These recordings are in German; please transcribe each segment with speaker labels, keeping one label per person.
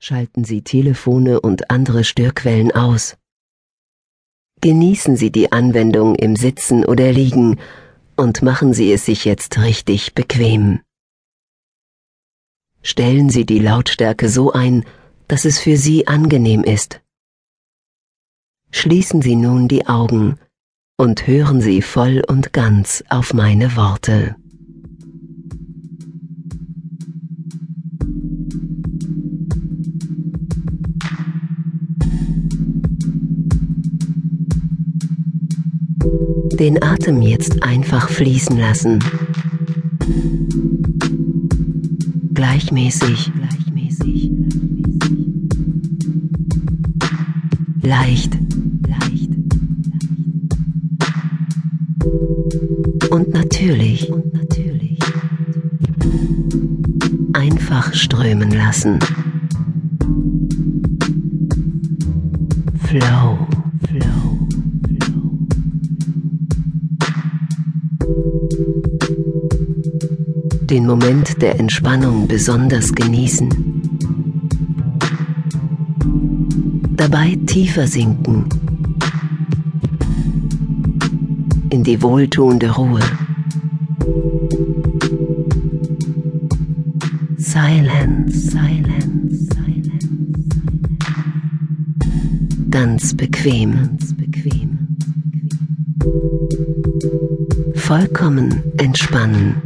Speaker 1: Schalten Sie Telefone und andere Störquellen aus. Genießen Sie die Anwendung im Sitzen oder Liegen und machen Sie es sich jetzt richtig bequem. Stellen Sie die Lautstärke so ein, dass es für Sie angenehm ist. Schließen Sie nun die Augen und hören Sie voll und ganz auf meine Worte. Den Atem jetzt einfach fließen lassen. Gleichmäßig, gleichmäßig, leicht, leicht und natürlich, und natürlich einfach strömen lassen. Flow, den Moment der Entspannung besonders genießen. Dabei tiefer sinken in die wohltuende Ruhe. Silence, silence, silence. Ganz bequem, ganz bequem. Vollkommen entspannen.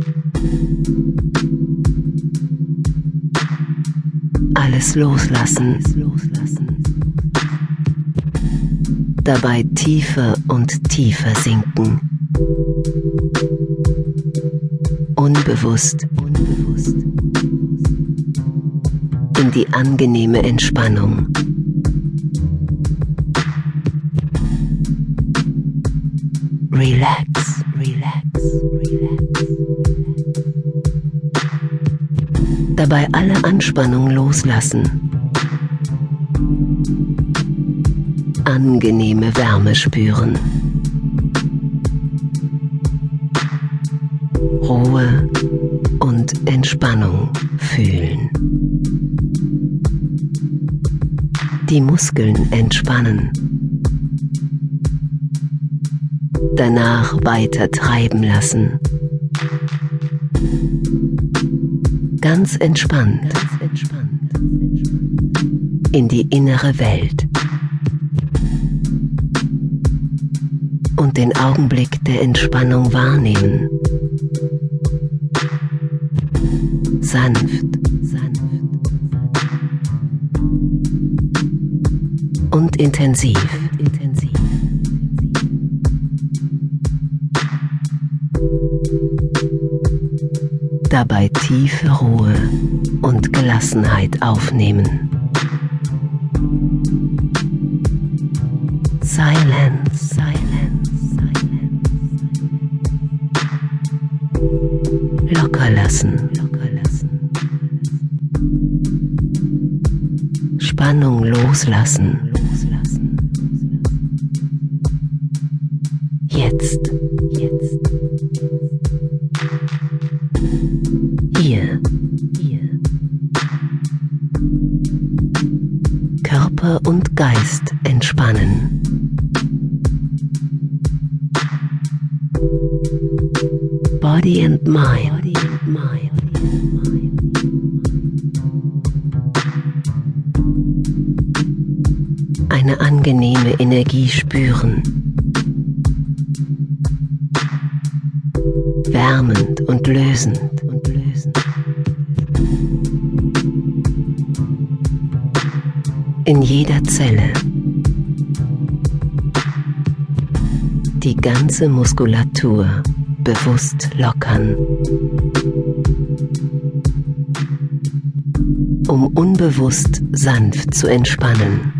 Speaker 1: Alles loslassen. Dabei tiefer und tiefer sinken. Unbewusst. In die angenehme Entspannung. Relax, relax, relax. Dabei alle Anspannung loslassen. Angenehme Wärme spüren. Ruhe und Entspannung fühlen. Die Muskeln entspannen. Danach weiter treiben lassen. Ganz entspannt. In die innere Welt. Und den Augenblick der Entspannung wahrnehmen. Sanft, sanft. Und intensiv. Dabei tiefe Ruhe und Gelassenheit aufnehmen. Silence, silence, silence. Locker lassen, locker lassen. Spannung loslassen, loslassen. Jetzt, jetzt. Körper und Geist entspannen. Body and mind. Eine angenehme Energie spüren. Wärmend und lösend und lösend. In jeder Zelle. Die ganze Muskulatur bewusst lockern. Um unbewusst sanft zu entspannen.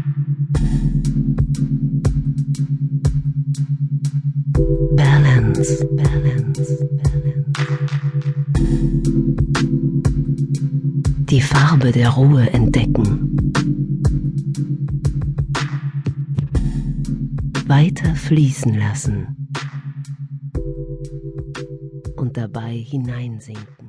Speaker 1: Balance, balance, balance. Die Farbe der Ruhe entdecken. Weiter fließen lassen und dabei hineinsinken.